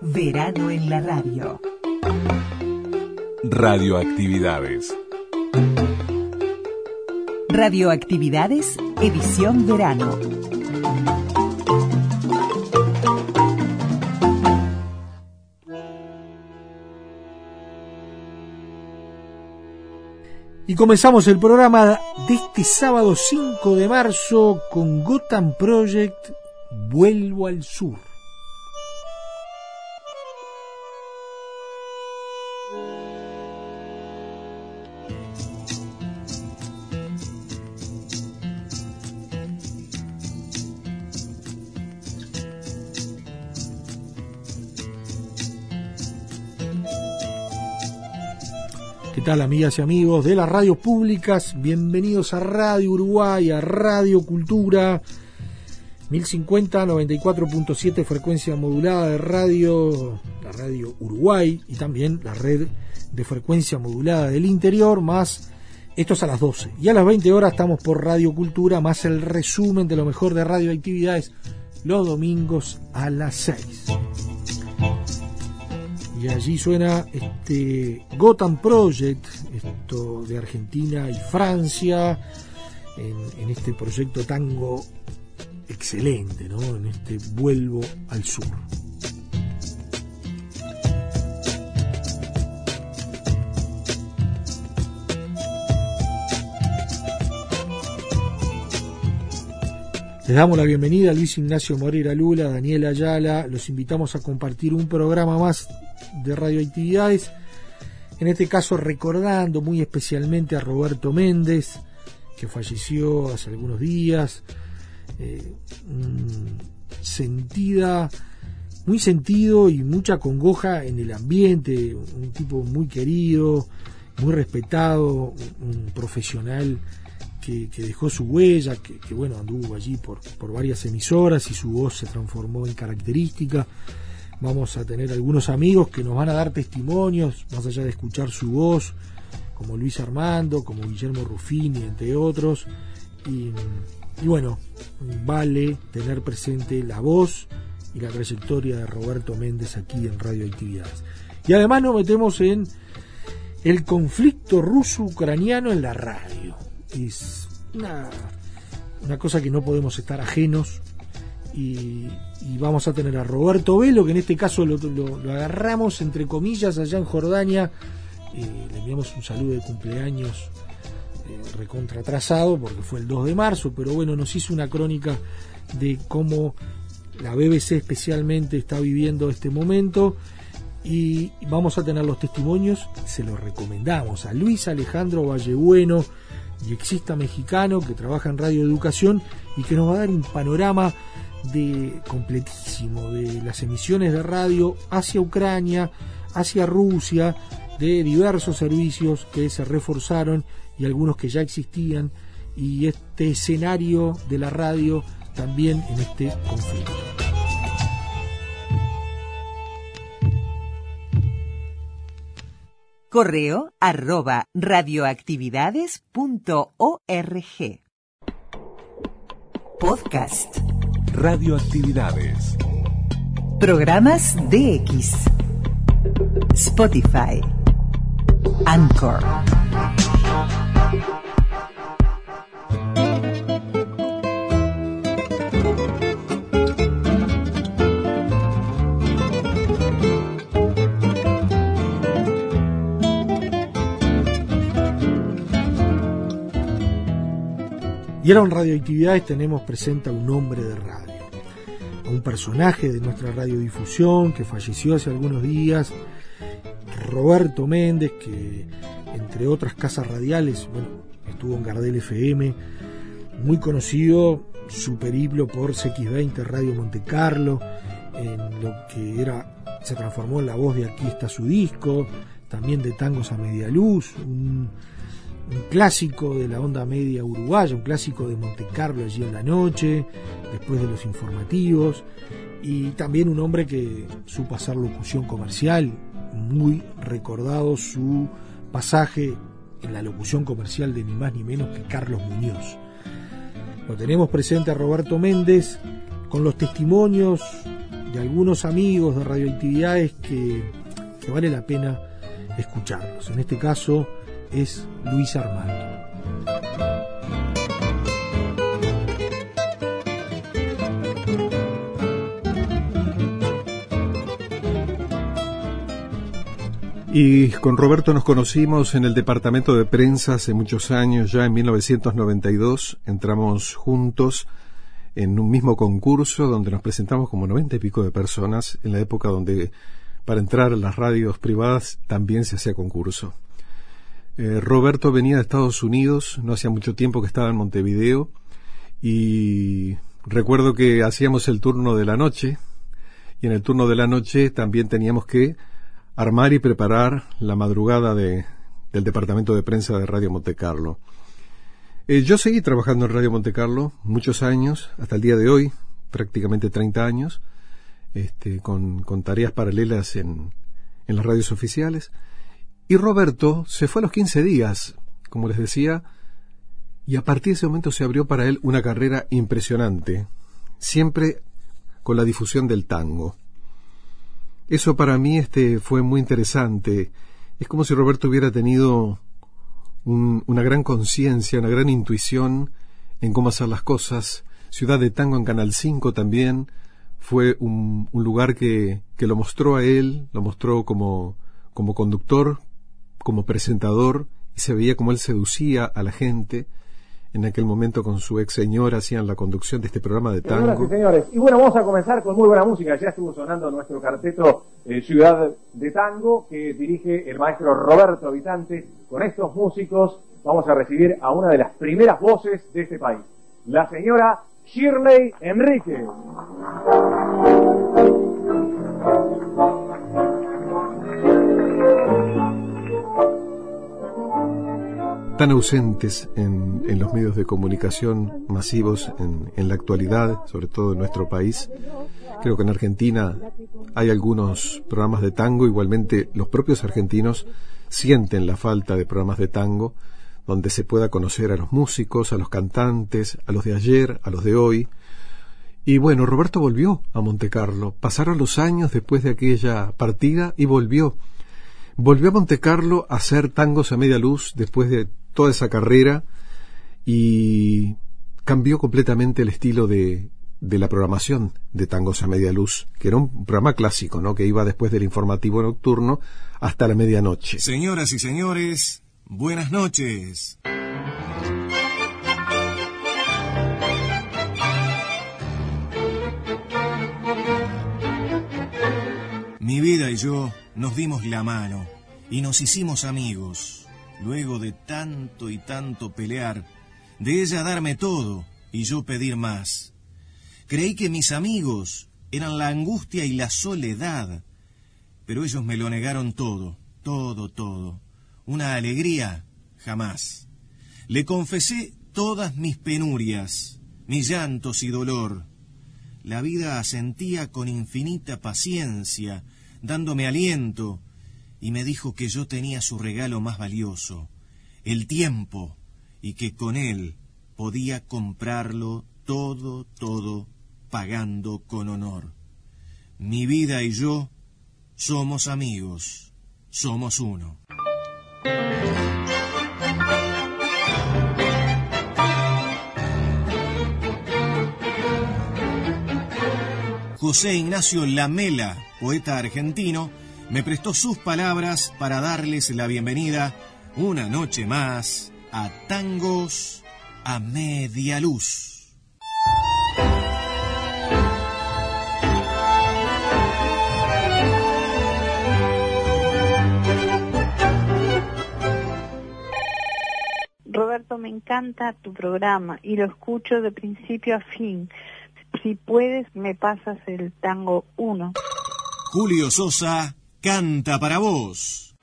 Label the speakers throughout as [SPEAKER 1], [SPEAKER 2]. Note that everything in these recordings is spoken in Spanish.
[SPEAKER 1] Verano en la radio.
[SPEAKER 2] Radioactividades.
[SPEAKER 1] Radioactividades, edición verano.
[SPEAKER 3] Y comenzamos el programa de este sábado 5 de marzo con Gotham Project Vuelvo al Sur. Tal amigas y amigos de las radios públicas? Bienvenidos a Radio Uruguay, a Radio Cultura, 1050, 94.7 frecuencia modulada de radio, la radio Uruguay y también la red de frecuencia modulada del interior, más esto es a las 12. Y a las 20 horas estamos por Radio Cultura, más el resumen de lo mejor de radioactividades los domingos a las 6 y allí suena este Gotham Project, esto de Argentina y Francia, en, este proyecto tango excelente, ¿no? En este vuelvo al sur. Les damos la bienvenida a Luis Ignacio Moreira Lula, Daniel Ayala. Los invitamos a compartir un programa más de radioactividades. En este caso recordando muy especialmente a Roberto Méndez, que falleció hace algunos días. Eh, sentida, muy sentido y mucha congoja en el ambiente, un tipo muy querido, muy respetado, un profesional que, dejó su huella, que, bueno, anduvo allí por, por varias emisoras y su voz se transformó en característica. Vamos a tener algunos amigos que nos van a dar testimonios, más allá de escuchar su voz, como Luis Armando, como Guillermo Ruffini, entre otros. Y, bueno, vale tener presente la voz y la trayectoria de Roberto Méndez aquí en Radio Actividades. Y además nos metemos en el conflicto ruso-ucraniano en la radio. Es una, una cosa que no podemos estar ajenos y, vamos a tener a Roberto Velo, que en este caso lo, agarramos entre comillas allá en Jordania. Eh, le enviamos un saludo de cumpleaños eh, porque fue el 2 de marzo, pero bueno, nos hizo una crónica de cómo la BBC especialmente está viviendo este momento y vamos a tener los testimonios, se los recomendamos a Luis Alejandro Vallebueno, y exista mexicano que trabaja en Radio Educación y que nos va a dar un panorama de completísimo de las emisiones de radio hacia Ucrania, hacia Rusia, de diversos servicios que se reforzaron y algunos que ya existían. Y este escenario de la radio también en este conflicto.
[SPEAKER 1] Correo arroba radioactividades.org Podcast
[SPEAKER 2] Radioactividades.
[SPEAKER 1] Programas DX. Spotify. Anchor.
[SPEAKER 3] Y ahora en Radioactividades tenemos presente a un hombre de radio, un personaje de nuestra radiodifusión que falleció hace algunos días, Roberto Méndez, que entre otras casas radiales, bueno, estuvo en Gardel FM, muy conocido, su periplo por CX20 Radio Monte Carlo, en lo que era, se transformó en la voz de Aquí está su disco, también de Tangos a Media Luz, un clásico de la onda media uruguaya, un clásico de Monte Carlo allí en la noche, después de los informativos, y también un hombre que supo hacer locución comercial, muy recordado su pasaje en la locución comercial de ni más ni menos que Carlos Muñoz. Lo tenemos presente a Roberto Méndez con los testimonios de algunos amigos de radioactividades que, que vale la pena escucharlos. En este caso es Luis Armando.
[SPEAKER 4] Y con Roberto nos conocimos en el departamento de prensa hace muchos años, ya en 1992. Entramos juntos en un mismo concurso donde nos presentamos como noventa y pico de personas en la época donde para entrar a las radios privadas también se hacía concurso. Eh, Roberto venía de Estados Unidos, no hacía mucho tiempo que estaba en Montevideo y recuerdo que hacíamos el turno de la noche y en el turno de la noche también teníamos que armar y preparar la madrugada de, del departamento de prensa de Radio Monte Carlo. Eh, yo seguí trabajando en Radio Monte Carlo muchos años, hasta el día de hoy, prácticamente 30 años, este, con, con tareas paralelas en, en las radios oficiales. Y Roberto se fue a los 15 días, como les decía, y a partir de ese momento se abrió para él una carrera impresionante, siempre con la difusión del tango. Eso para mí este fue muy interesante. Es como si Roberto hubiera tenido un, una gran conciencia, una gran intuición en cómo hacer las cosas. Ciudad de Tango en Canal 5 también fue un, un lugar que, que, lo mostró a él, lo mostró como, como conductor, como presentador, y se veía como él seducía a la gente en aquel momento con su ex señora hacían la conducción de este programa de tango.
[SPEAKER 5] Señoras y señores, y bueno, vamos a comenzar con muy buena música. Ya estuvo sonando nuestro carteto eh, Ciudad de Tango, que dirige el maestro Roberto Habitante. Con estos músicos vamos a recibir a una de las primeras voces de este país, la señora Shirley Enrique.
[SPEAKER 4] Tan ausentes en, en, los medios de comunicación masivos en, en, la actualidad, sobre todo en nuestro país. Creo que en Argentina hay algunos programas de tango, igualmente los propios argentinos sienten la falta de programas de tango donde se pueda conocer a los músicos, a los cantantes, a los de ayer, a los de hoy. Y bueno, Roberto volvió a Montecarlo. Pasaron los años después de aquella partida y volvió. Volvió a Montecarlo a hacer tangos a media luz después de toda esa carrera y cambió completamente el estilo de, de la programación de Tangos a Media Luz, que era un programa clásico, ¿no? Que iba después del informativo nocturno hasta la medianoche.
[SPEAKER 6] Señoras y señores, buenas noches. Mi vida y yo nos dimos la mano y nos hicimos amigos luego de tanto y tanto pelear, de ella darme todo y yo pedir más. Creí que mis amigos eran la angustia y la soledad, pero ellos me lo negaron todo, todo, todo. Una alegría, jamás. Le confesé todas mis penurias, mis llantos y dolor. La vida asentía con infinita paciencia, dándome aliento, y me dijo que yo tenía su regalo más valioso, el tiempo, y que con él podía comprarlo todo, todo, pagando con honor. Mi vida y yo somos amigos, somos uno. José Ignacio Lamela, poeta argentino, me prestó sus palabras para darles la bienvenida una noche más a Tangos a Media Luz.
[SPEAKER 7] Roberto, me encanta tu programa y lo escucho de principio a fin. Si puedes, me pasas el tango 1.
[SPEAKER 6] Julio Sosa canta para vos.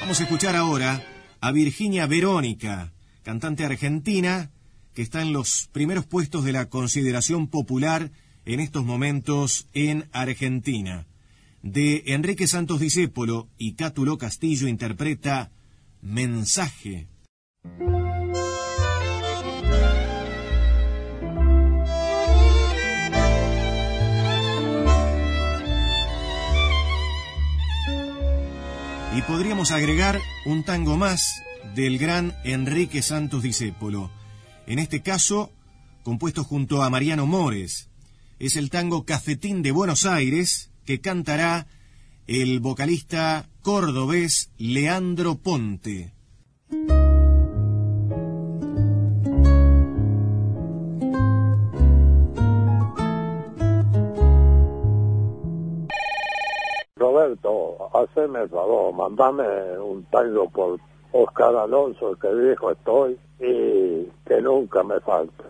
[SPEAKER 6] Vamos a escuchar ahora a Virginia Verónica, cantante argentina que está en los primeros puestos de la consideración popular en estos momentos en Argentina. De Enrique Santos Discépolo y Cátulo Castillo interpreta Mensaje. Y podríamos agregar un tango más del gran Enrique Santos Discépolo. En este caso, compuesto junto a Mariano Mores. Es el tango Cafetín de Buenos Aires que cantará el vocalista cordobés Leandro Ponte.
[SPEAKER 8] Roberto, haceme el favor, mandame un tango por Oscar Alonso, que viejo estoy y que nunca me falte.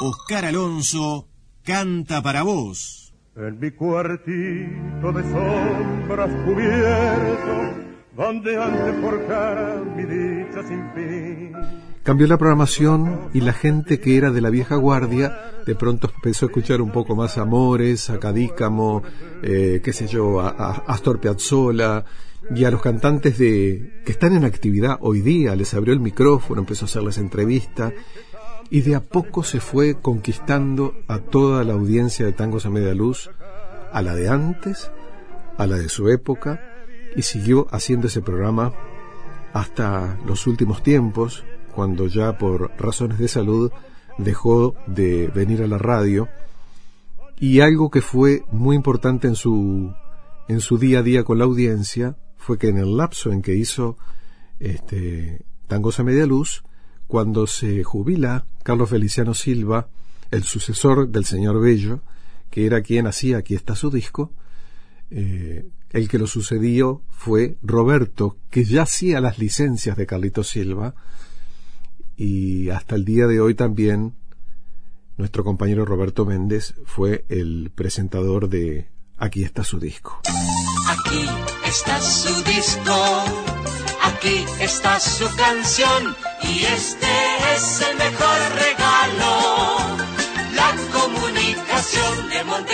[SPEAKER 6] Oscar Alonso canta para vos.
[SPEAKER 9] En mi cuartito de sombras cubierto, donde antes forjara mi dicha sin fin.
[SPEAKER 4] Cambió la programación y la gente que era de la vieja guardia de pronto empezó a escuchar un poco más Amores, a Cadícamo, eh, qué sé yo, a, Astor Piazzolla y a los cantantes de que están en actividad hoy día. Les abrió el micrófono, empezó a hacerles entrevista y de a poco se fue conquistando a toda la audiencia de Tangos a Media Luz, a la de antes, a la de su época y siguió haciendo ese programa hasta los últimos tiempos cuando ya por razones de salud dejó de venir a la radio. Y algo que fue muy importante en su en su día a día con la audiencia fue que en el lapso en que hizo este Tangos Media Luz cuando se jubila Carlos Feliciano Silva el sucesor del señor Bello que era quien hacía aquí está su disco eh, el que lo sucedió fue Roberto que ya hacía las licencias de Carlito Silva y hasta el día de hoy también nuestro compañero Roberto Méndez fue el presentador de Aquí está su disco.
[SPEAKER 10] Aquí está su disco, aquí está su canción y este es el mejor regalo, la comunicación de Monte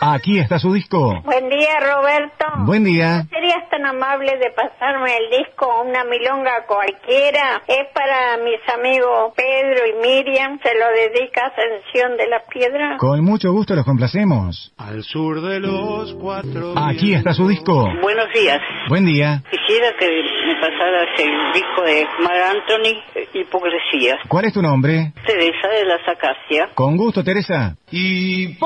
[SPEAKER 11] Aquí está su disco.
[SPEAKER 12] Buen día, Roberto.
[SPEAKER 11] Buen día.
[SPEAKER 12] ¿Serías tan amable de pasarme el disco Una Milonga Cualquiera? Es para mis amigos Pedro y Miriam. Se lo dedica Ascensión de la Piedra.
[SPEAKER 11] Con mucho gusto los complacemos.
[SPEAKER 9] Al sur de los cuatro.
[SPEAKER 11] Aquí está su disco.
[SPEAKER 13] Buenos días.
[SPEAKER 11] Buen día.
[SPEAKER 13] Quisiera que me pasaras el disco de Mar Anthony, Hipocresías.
[SPEAKER 11] ¿Cuál es tu nombre?
[SPEAKER 13] Teresa de las Acacias.
[SPEAKER 11] Con gusto, Teresa.
[SPEAKER 10] Hipocresía.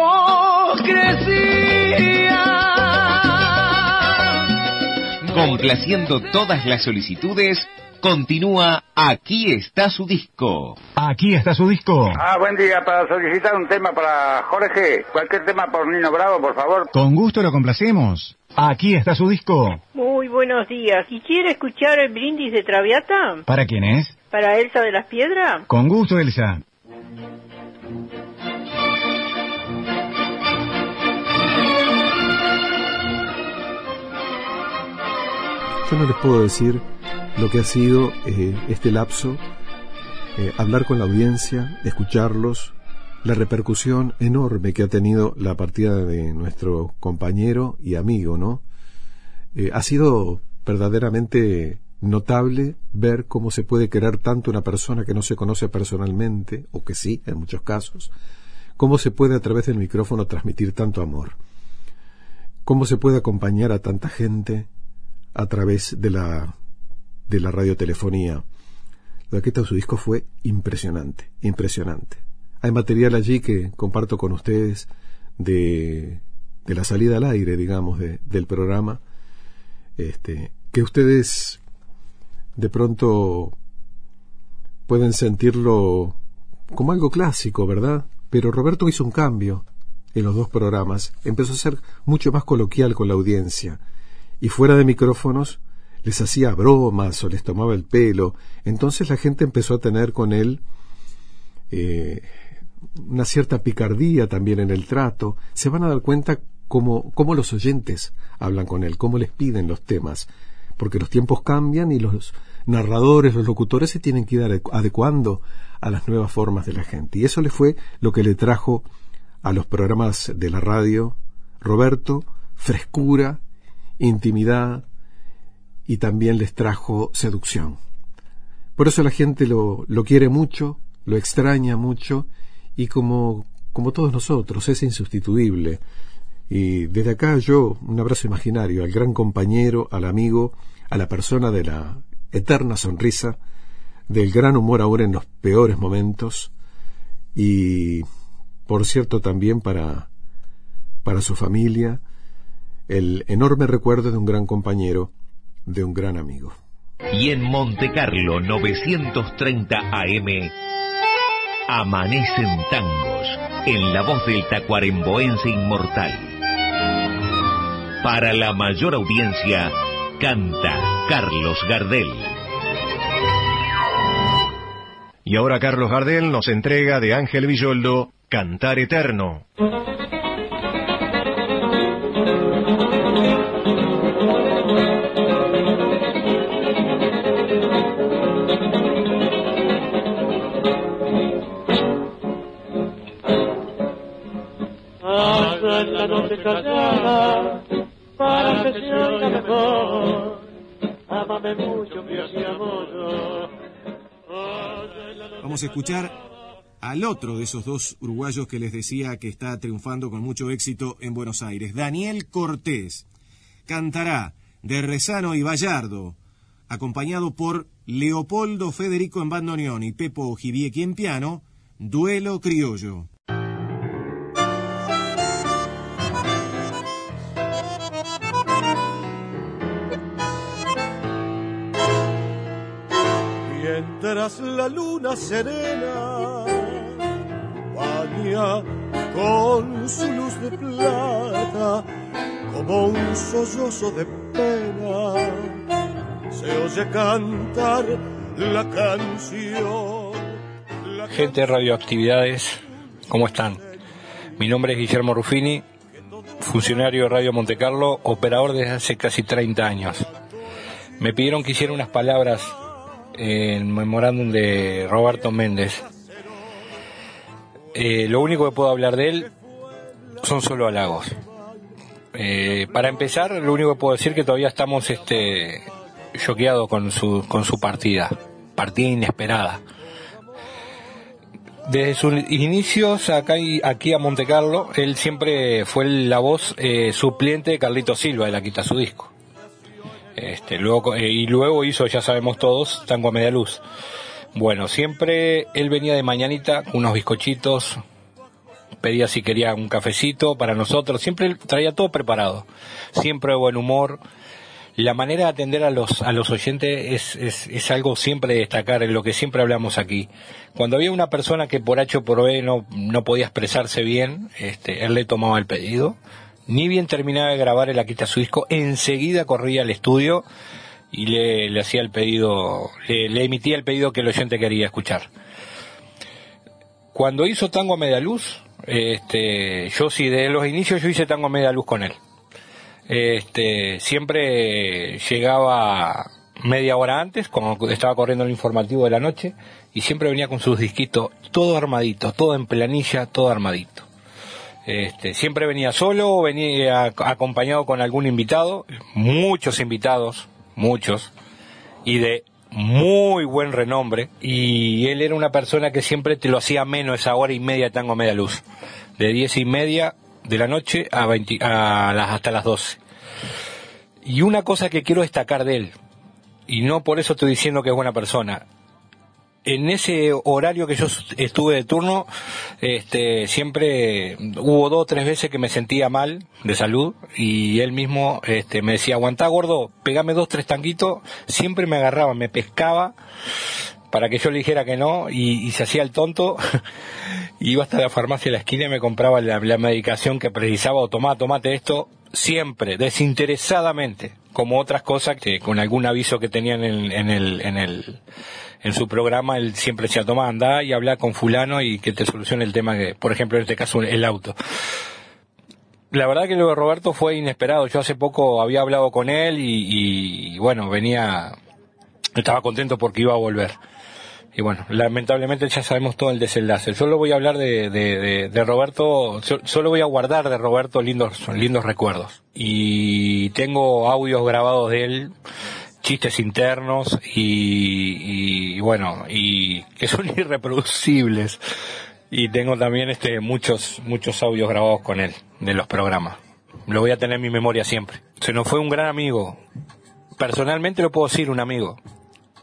[SPEAKER 14] Complaciendo todas las solicitudes, continúa Aquí está su disco.
[SPEAKER 11] Aquí está su disco.
[SPEAKER 15] Ah, buen día. Para solicitar un tema para Jorge, cualquier tema por Nino Bravo, por favor.
[SPEAKER 11] Con gusto lo complacemos. Aquí está su disco.
[SPEAKER 16] Muy buenos días. ¿Y quiere escuchar el brindis de Traviata?
[SPEAKER 11] ¿Para quién es?
[SPEAKER 16] ¿Para Elsa de las Piedras?
[SPEAKER 11] Con gusto, Elsa.
[SPEAKER 4] Yo no les puedo decir lo que ha sido eh, este lapso, eh, hablar con la audiencia, escucharlos, la repercusión enorme que ha tenido la partida de nuestro compañero y amigo, ¿no? Eh, ha sido verdaderamente notable ver cómo se puede querer tanto una persona que no se conoce personalmente, o que sí, en muchos casos, cómo se puede a través del micrófono transmitir tanto amor, cómo se puede acompañar a tanta gente a través de la de la radiotelefonía. Está su disco fue impresionante, impresionante. Hay material allí que comparto con ustedes de, de la salida al aire, digamos, de, del programa, este, que ustedes de pronto pueden sentirlo como algo clásico, ¿verdad? Pero Roberto hizo un cambio en los dos programas, empezó a ser mucho más coloquial con la audiencia y fuera de micrófonos les hacía bromas o les tomaba el pelo. Entonces la gente empezó a tener con él eh, una cierta picardía también en el trato. Se van a dar cuenta cómo, cómo los oyentes hablan con él, cómo les piden los temas, porque los tiempos cambian y los narradores, los locutores se tienen que ir adecuando a las nuevas formas de la gente. Y eso le fue lo que le trajo a los programas de la radio Roberto, frescura, intimidad y también les trajo seducción. Por eso la gente lo, lo quiere mucho, lo extraña mucho y como, como todos nosotros es insustituible. Y desde acá yo un abrazo imaginario al gran compañero, al amigo, a la persona de la eterna sonrisa, del gran humor ahora en los peores momentos y por cierto también para para su familia el enorme recuerdo de un gran compañero, de un gran amigo.
[SPEAKER 14] Y en Monte Carlo 930 AM amanecen tangos en la voz del tacuaremboense inmortal. Para la mayor audiencia canta Carlos Gardel.
[SPEAKER 17] Y ahora Carlos Gardel nos entrega de Ángel Villoldo Cantar Eterno.
[SPEAKER 6] Vamos a escuchar al otro de esos dos uruguayos que les decía que está triunfando con mucho éxito en Buenos Aires, Daniel Cortés. Cantará de Rezano y Vallardo, acompañado por Leopoldo Federico en bandoneón y Pepo Ojibiequi en piano, Duelo Criollo.
[SPEAKER 9] Mientras la luna serena baña con su luz de plata como un sollozo de pena se oye cantar la canción la
[SPEAKER 18] Gente de Radioactividades, ¿cómo están? Mi nombre es Guillermo Ruffini, funcionario de Radio Montecarlo, operador desde hace casi 30 años. Me pidieron que hiciera unas palabras en memorándum de Roberto Méndez. Eh, lo único que puedo hablar de él son solo halagos. Eh, para empezar, lo único que puedo decir es que todavía estamos este, choqueados con su, con su partida, partida inesperada. Desde sus inicios acá y, aquí a Monte Carlo, él siempre fue la voz eh, suplente de Carlito Silva de la Quita su disco. Este, luego, eh, y luego hizo, ya sabemos todos, Tango a Media Luz. Bueno, siempre él venía de mañanita con unos bizcochitos, pedía si quería un cafecito para nosotros, siempre traía todo preparado, siempre de buen humor. La manera de atender a los, a los oyentes es, es, es algo siempre de destacar, en lo que siempre hablamos aquí. Cuando había una persona que por H o por B no, no podía expresarse bien, este, él le tomaba el pedido, ni bien terminaba de grabar el Aquita su disco, enseguida corría al estudio y le, hacía el pedido, le, emitía el pedido que el oyente quería escuchar. Cuando hizo Tango a Media Luz, este, yo sí, de los inicios yo hice Tango a Media Luz con él. Este, siempre llegaba media hora antes, cuando estaba corriendo el informativo de la noche, y siempre venía con sus disquitos, todo armadito, todo en planilla, todo armadito. Este, siempre venía solo, venía acompañado con algún invitado, muchos invitados, muchos, y de muy buen renombre, y él era una persona que siempre te lo hacía menos esa hora y media de tango media luz, de diez y media de la noche a, 20, a las, hasta las 12. Y una cosa que quiero destacar de él, y no por eso estoy diciendo que es buena persona, en ese horario que yo estuve de turno, este, siempre hubo dos o tres veces que me sentía mal de salud y él mismo este, me decía, aguantá gordo, pegame dos, tres tanquitos, siempre me agarraba, me pescaba para que yo le dijera que no y, se hacía el tonto, iba hasta la farmacia de la esquina y me compraba la, medicación que precisaba o tomá, tomate esto, siempre, desinteresadamente, como otras cosas que con algún aviso que tenían en, en el, en el, en su programa él siempre decía, toma, anda y habla con fulano y que te solucione el tema que, por ejemplo, en este caso, el auto. La verdad que lo de Roberto fue inesperado. Yo hace poco había hablado con él y, y bueno, venía, estaba contento porque iba a volver. Y bueno, lamentablemente ya sabemos todo el desenlace. Solo voy a hablar de, de, de, de Roberto, solo voy a guardar de Roberto lindos, lindos recuerdos. Y tengo audios grabados de él chistes internos y, y, bueno, y que son irreproducibles. Y tengo también este muchos muchos audios grabados con él de los programas. Lo voy a tener en mi memoria siempre. Se nos fue un gran amigo. Personalmente lo puedo decir, un amigo.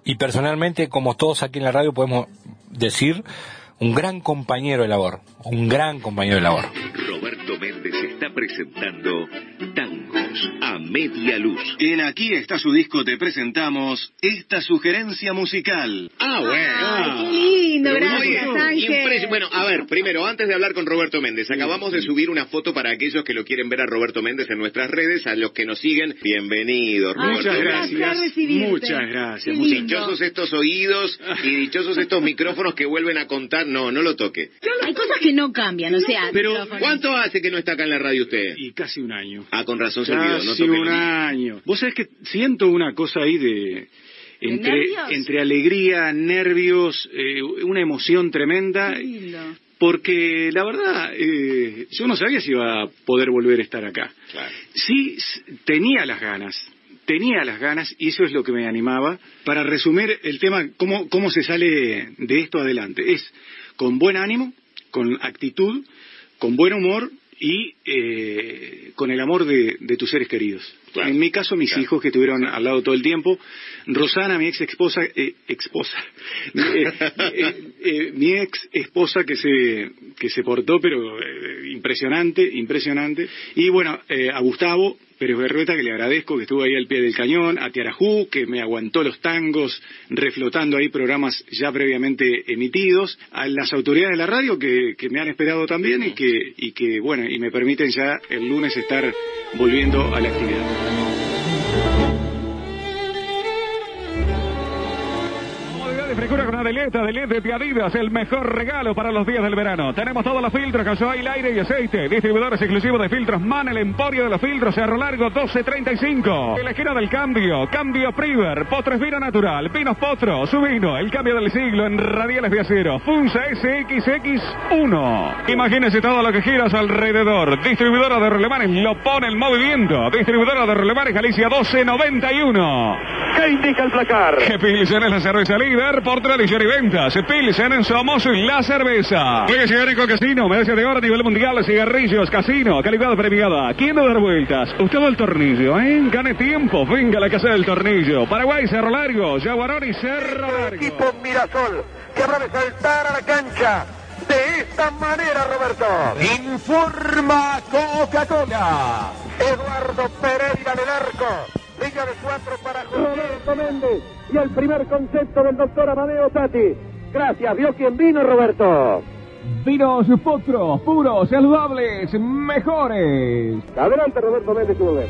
[SPEAKER 18] Y personalmente, como todos aquí en la radio, podemos decir un gran compañero de labor. Un gran compañero de labor.
[SPEAKER 14] Roberto Méndez está presentando A Media Luz.
[SPEAKER 6] En Aquí está su disco, te presentamos esta sugerencia musical.
[SPEAKER 19] Ah, bueno.
[SPEAKER 20] Ay, qué lindo,
[SPEAKER 19] Pero
[SPEAKER 20] gracias,
[SPEAKER 19] muy bien.
[SPEAKER 20] Ángel.
[SPEAKER 19] Impres- Bueno, a ver, primero, antes de hablar con Roberto Méndez, acabamos de subir una foto para aquellos que lo quieren ver a Roberto Méndez en nuestras redes, a los que nos siguen, bienvenido, Roberto. Muchas gracias.
[SPEAKER 20] Qué lindo.
[SPEAKER 19] Dichosos estos oídos y dichosos estos micrófonos que vuelven a contar. No, no lo toque.
[SPEAKER 20] Hay cosas que no cambian, o sea.
[SPEAKER 19] Pero. ¿cuánto hace que no está acá en la radio usted?
[SPEAKER 21] Y casi un año.
[SPEAKER 19] Ah, con razón se olvidó,
[SPEAKER 21] Casi un año. Vos sabés que siento una cosa ahí de... Entre, entre alegría, nervios, eh, una emoción tremenda,
[SPEAKER 20] Qué lindo.
[SPEAKER 21] porque la verdad, eh, yo no sabía si iba a poder volver a estar acá. Sí, s- tenía las ganas, tenía las ganas, y eso es lo que me animaba. Para resumir el tema, cómo, cómo se sale de esto adelante. Es con buen ánimo, con actitud, con buen humor y eh, con el amor de, de tus seres queridos. En mi caso, mis hijos que estuvieron al lado todo el tiempo. Rosana, mi ex esposa, eh, esposa, eh, eh, eh, mi ex esposa que se, que se portó, pero impresionante, impresionante. Y bueno, eh, a Gustavo Pérez Berrueta, que le agradezco, que estuvo ahí al pie del cañón, a Tiarajú, que me aguantó los tangos, reflotando ahí programas ya previamente emitidos, a las autoridades de la radio que, que me han esperado también y que, y que, bueno, y me permiten ya el lunes estar volviendo a la actividad.
[SPEAKER 22] Frescura con Adeliet, Adeliet de Adidas, el mejor regalo para los días del verano. Tenemos todos los filtros, gasoil, aire y aceite. Distribuidores exclusivos de filtros Man, el emporio de los filtros, Cerro Largo 1235. En la esquina del cambio, cambio Priver, Postres Vino Natural, Pinos Potro, su vino, el cambio del siglo en radiales de acero, Funza SXX1. Imagínese todo lo que gira a su alrededor. Distribuidora de relemanes lo pone en movimiento. Distribuidora de relemanes Galicia 1291. ¿Qué indica el placar? Pilsen es la cerveza líder por tradición y ventas. Pilsen somos la cerveza. Juega cigarrillo casino, medalla de oro a nivel mundial, cigarrillos, casino, calidad premiada. ¿Quién no dar vueltas? Usted el tornillo, ¿eh? Gane tiempo, venga a la casa del tornillo. Paraguay, Cerro Largo, Yaguarón y Cerro Largo.
[SPEAKER 23] Equipo Mirasol, que habrá de saltar a la cancha. De esta manera, Roberto. Informa Coca-Cola. Eduardo Pereira del arco. Liga de cuatro para Roberto Méndez. Y el primer concepto del doctor Amadeo Tati. Gracias. ¿Vio quién vino, Roberto?
[SPEAKER 24] Vinos potros, puros, saludables, mejores.
[SPEAKER 23] Adelante, Roberto Méndez, tu ver.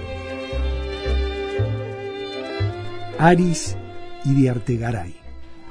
[SPEAKER 3] Aris y de Artegaray.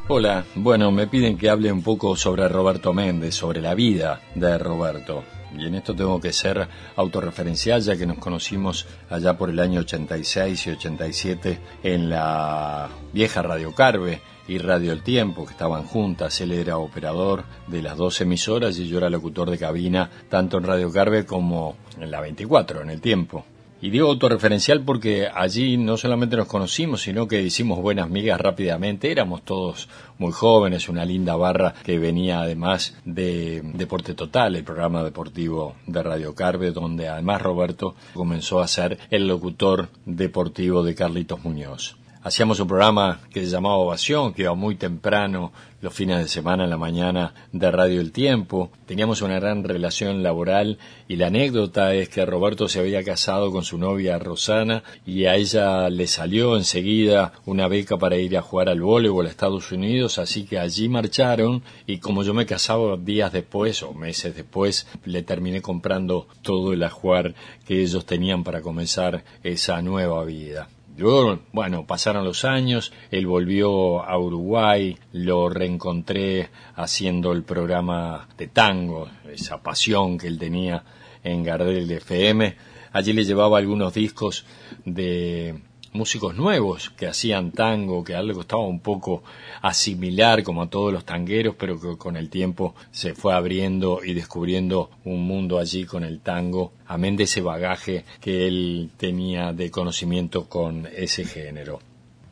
[SPEAKER 25] Hola, bueno, me piden que hable un poco sobre Roberto Méndez, sobre la vida de Roberto. Y en esto tengo que ser autorreferencial, ya que nos conocimos allá por el año 86 y 87 en la vieja Radio Carve y Radio El Tiempo, que estaban juntas. Él era operador de las dos emisoras y yo era locutor de cabina, tanto en Radio Carve como en la 24, en El Tiempo. Y digo autorreferencial porque allí no solamente nos conocimos, sino que hicimos buenas migas rápidamente. Éramos todos muy jóvenes, una linda barra que venía además de Deporte Total, el programa deportivo de Radio Carve, donde además Roberto comenzó a ser el locutor deportivo de Carlitos Muñoz. Hacíamos un programa que se llamaba Ovación, que iba muy temprano los fines de semana en la mañana de Radio El Tiempo. Teníamos una gran relación laboral y la anécdota es que Roberto se había casado con su novia Rosana y a ella le salió enseguida una beca para ir a jugar al voleibol a Estados Unidos, así que allí marcharon y como yo me casaba días después o meses después, le terminé comprando todo el ajuar que ellos tenían para comenzar esa nueva vida. Luego, bueno, pasaron los años, él volvió a Uruguay, lo reencontré haciendo el programa de tango, esa pasión que él tenía en Gardel FM. Allí le llevaba algunos discos de músicos nuevos que hacían tango, que a él le costaba un poco asimilar como a todos los tangueros, pero que con el tiempo se fue abriendo y descubriendo un mundo allí con el tango, amén de ese bagaje que él tenía de conocimiento con ese género.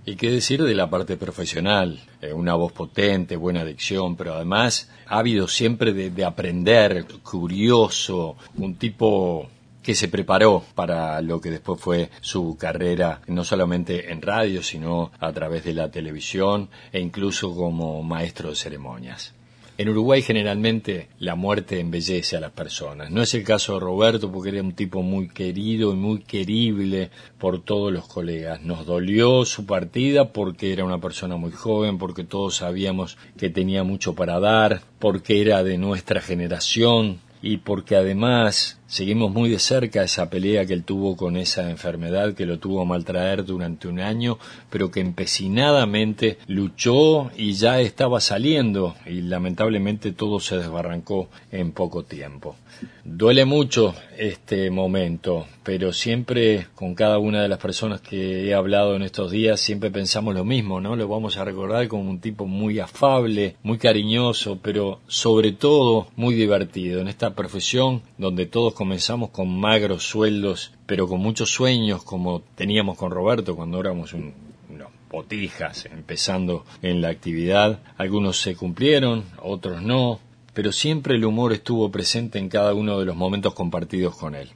[SPEAKER 25] Y qué decir de la parte profesional, eh, una voz potente, buena dicción, pero además ávido siempre de aprender, curioso, un tipo que se preparó para lo que después fue su carrera, no solamente en radio, sino a través de la televisión e incluso como maestro de ceremonias. En Uruguay generalmente la muerte embellece a las personas. No es el caso de Roberto porque era un tipo muy querido y muy querible por todos los colegas. Nos dolió su partida porque era una persona muy joven, porque todos sabíamos que tenía mucho para dar, porque era de nuestra generación y porque además seguimos muy de cerca esa pelea que él tuvo con esa enfermedad que lo tuvo a maltraer durante un año, pero que empecinadamente luchó y ya estaba saliendo y lamentablemente todo se desbarrancó en poco tiempo. Duele mucho este momento, pero siempre con cada una de las personas que he hablado en estos días siempre pensamos lo mismo, ¿no? Lo vamos a recordar como un tipo muy afable, muy cariñoso, pero sobre todo muy divertido en esta profesión donde todos comenzamos con magros sueldos, pero con muchos sueños como teníamos con Roberto cuando éramos un, unos botijas empezando en la actividad. Algunos se cumplieron, otros no, pero siempre el humor estuvo presente en cada uno de los momentos compartidos con él.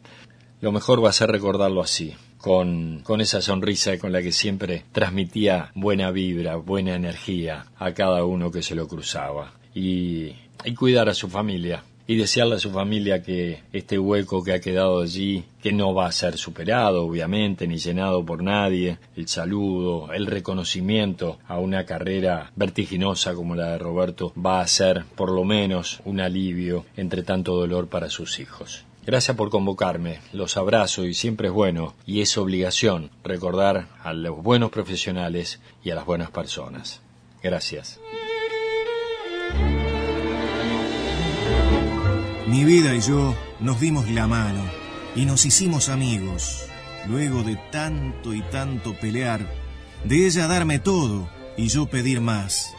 [SPEAKER 25] Lo mejor va a ser recordarlo así, con, con esa sonrisa con la que siempre transmitía buena vibra, buena energía a cada uno que se lo cruzaba. Y, y cuidar a su familia, y desearle a su familia que este hueco que ha quedado allí, que no va a ser superado, obviamente, ni llenado por nadie, el saludo, el reconocimiento a una carrera vertiginosa como la de Roberto, va a ser, por lo menos, un alivio entre tanto dolor para sus hijos. Gracias por convocarme, los abrazo y siempre es bueno y es obligación recordar a los buenos profesionales y a las buenas personas. Gracias.
[SPEAKER 6] Mi vida y yo nos dimos la mano y nos hicimos amigos. Luego de tanto y tanto pelear, de ella darme todo y yo pedir más.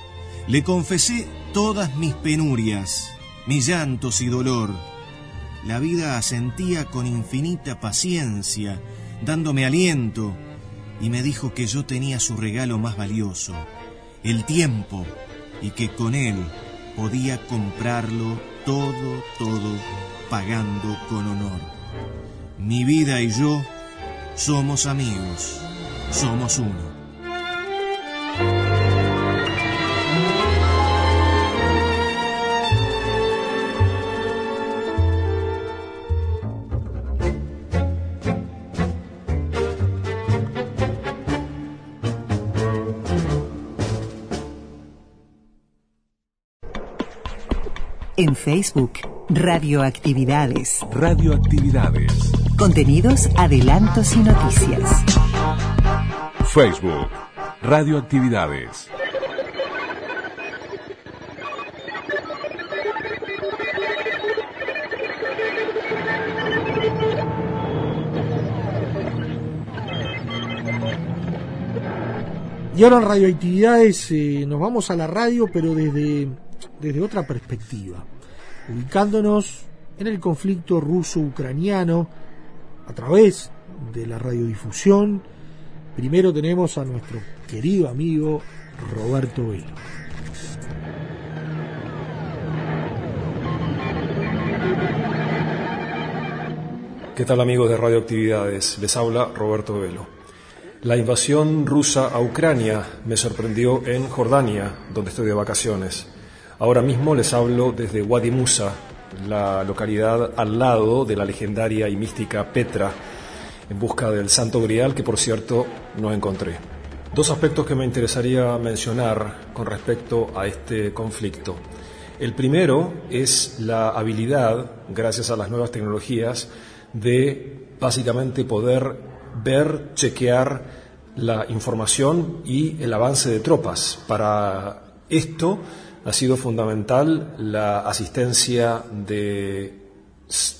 [SPEAKER 6] Le confesé todas mis penurias, mis llantos y dolor. La vida asentía con infinita paciencia, dándome aliento, y me dijo que yo tenía su regalo más valioso, el tiempo, y que con él podía comprarlo todo, todo, pagando con honor. Mi vida y yo somos amigos, somos uno.
[SPEAKER 26] Facebook, Radioactividades.
[SPEAKER 27] Radioactividades.
[SPEAKER 26] Contenidos, adelantos y noticias.
[SPEAKER 27] Facebook, Radioactividades.
[SPEAKER 3] Y ahora en radioactividades eh, nos vamos a la radio, pero desde, desde otra perspectiva, ubicándonos en el conflicto ruso-ucraniano a través de la radiodifusión. Primero tenemos a nuestro querido amigo Roberto Velo.
[SPEAKER 28] ¿Qué tal amigos de Radioactividades? Les habla Roberto Velo. La invasión rusa a Ucrania me sorprendió en Jordania, donde estoy de vacaciones. Ahora mismo les hablo desde Wadi Musa, la localidad al lado de la legendaria y mística Petra, en busca del Santo Grial que por cierto no encontré. Dos aspectos que me interesaría mencionar con respecto a este conflicto. El primero es la habilidad, gracias a las nuevas tecnologías, de básicamente poder ver, chequear la información y el avance de tropas. Para esto ha sido fundamental la asistencia de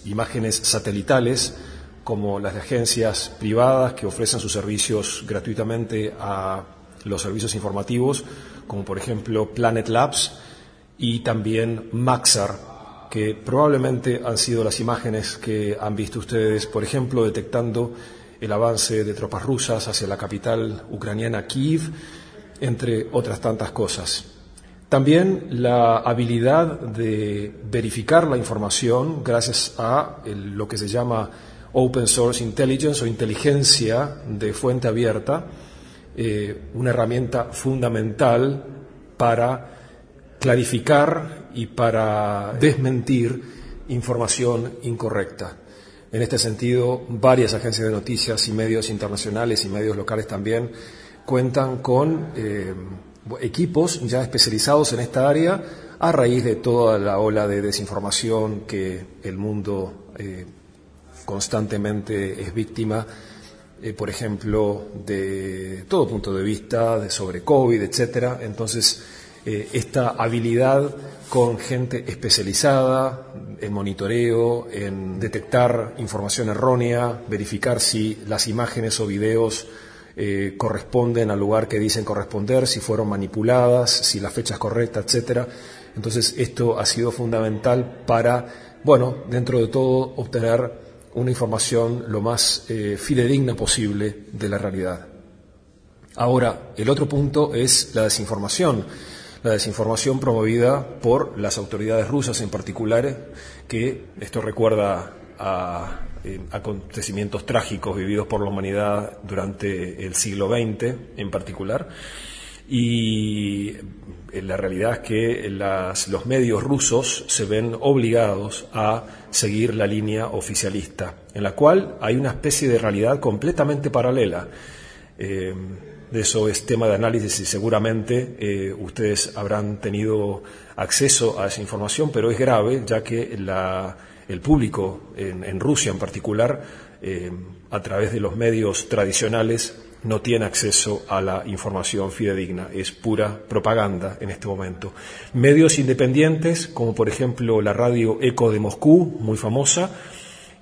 [SPEAKER 28] imágenes satelitales como las de agencias privadas que ofrecen sus servicios gratuitamente a los servicios informativos, como por ejemplo Planet Labs y también Maxar, que probablemente han sido las imágenes que han visto ustedes, por ejemplo, detectando el avance de tropas rusas hacia la capital ucraniana Kiev, entre otras tantas cosas. También la habilidad de verificar la información gracias a el- lo que se llama Open Source Intelligence o inteligencia de fuente abierta, eh, una herramienta fundamental para clarificar y para desmentir información incorrecta. En este sentido, varias agencias de noticias y medios internacionales y medios locales también cuentan con eh, equipos ya especializados en esta área a raíz de toda la ola de desinformación que el mundo eh, constantemente es víctima, eh, por ejemplo, de todo punto de vista, sobre COVID, etcétera. Entonces, eh, esta habilidad con gente especializada en monitoreo, en detectar información errónea, verificar si las imágenes o videos eh, corresponden al lugar que dicen corresponder, si fueron manipuladas, si la fecha es correcta, etcétera. Entonces, esto ha sido fundamental para, bueno, dentro de todo, obtener una información lo más eh, fidedigna posible de la realidad. Ahora, el otro punto es la desinformación. La desinformación promovida por las autoridades rusas en particular, que esto recuerda a acontecimientos trágicos vividos por la humanidad durante el siglo XX en particular. Y eh, la realidad es que las- los medios rusos se ven obligados a seguir la línea oficialista, en la cual hay una especie de realidad completamente paralela. Eh, de eso es tema de análisis y seguramente eh, ustedes habrán tenido acceso a esa información, pero es grave ya que la- el público en, Rusia en particular, eh, a través de los medios tradicionales, no tiene acceso a la información fidedigna, es pura propaganda en este momento. Medios independientes, como por ejemplo la radio Eco de Moscú, muy famosa,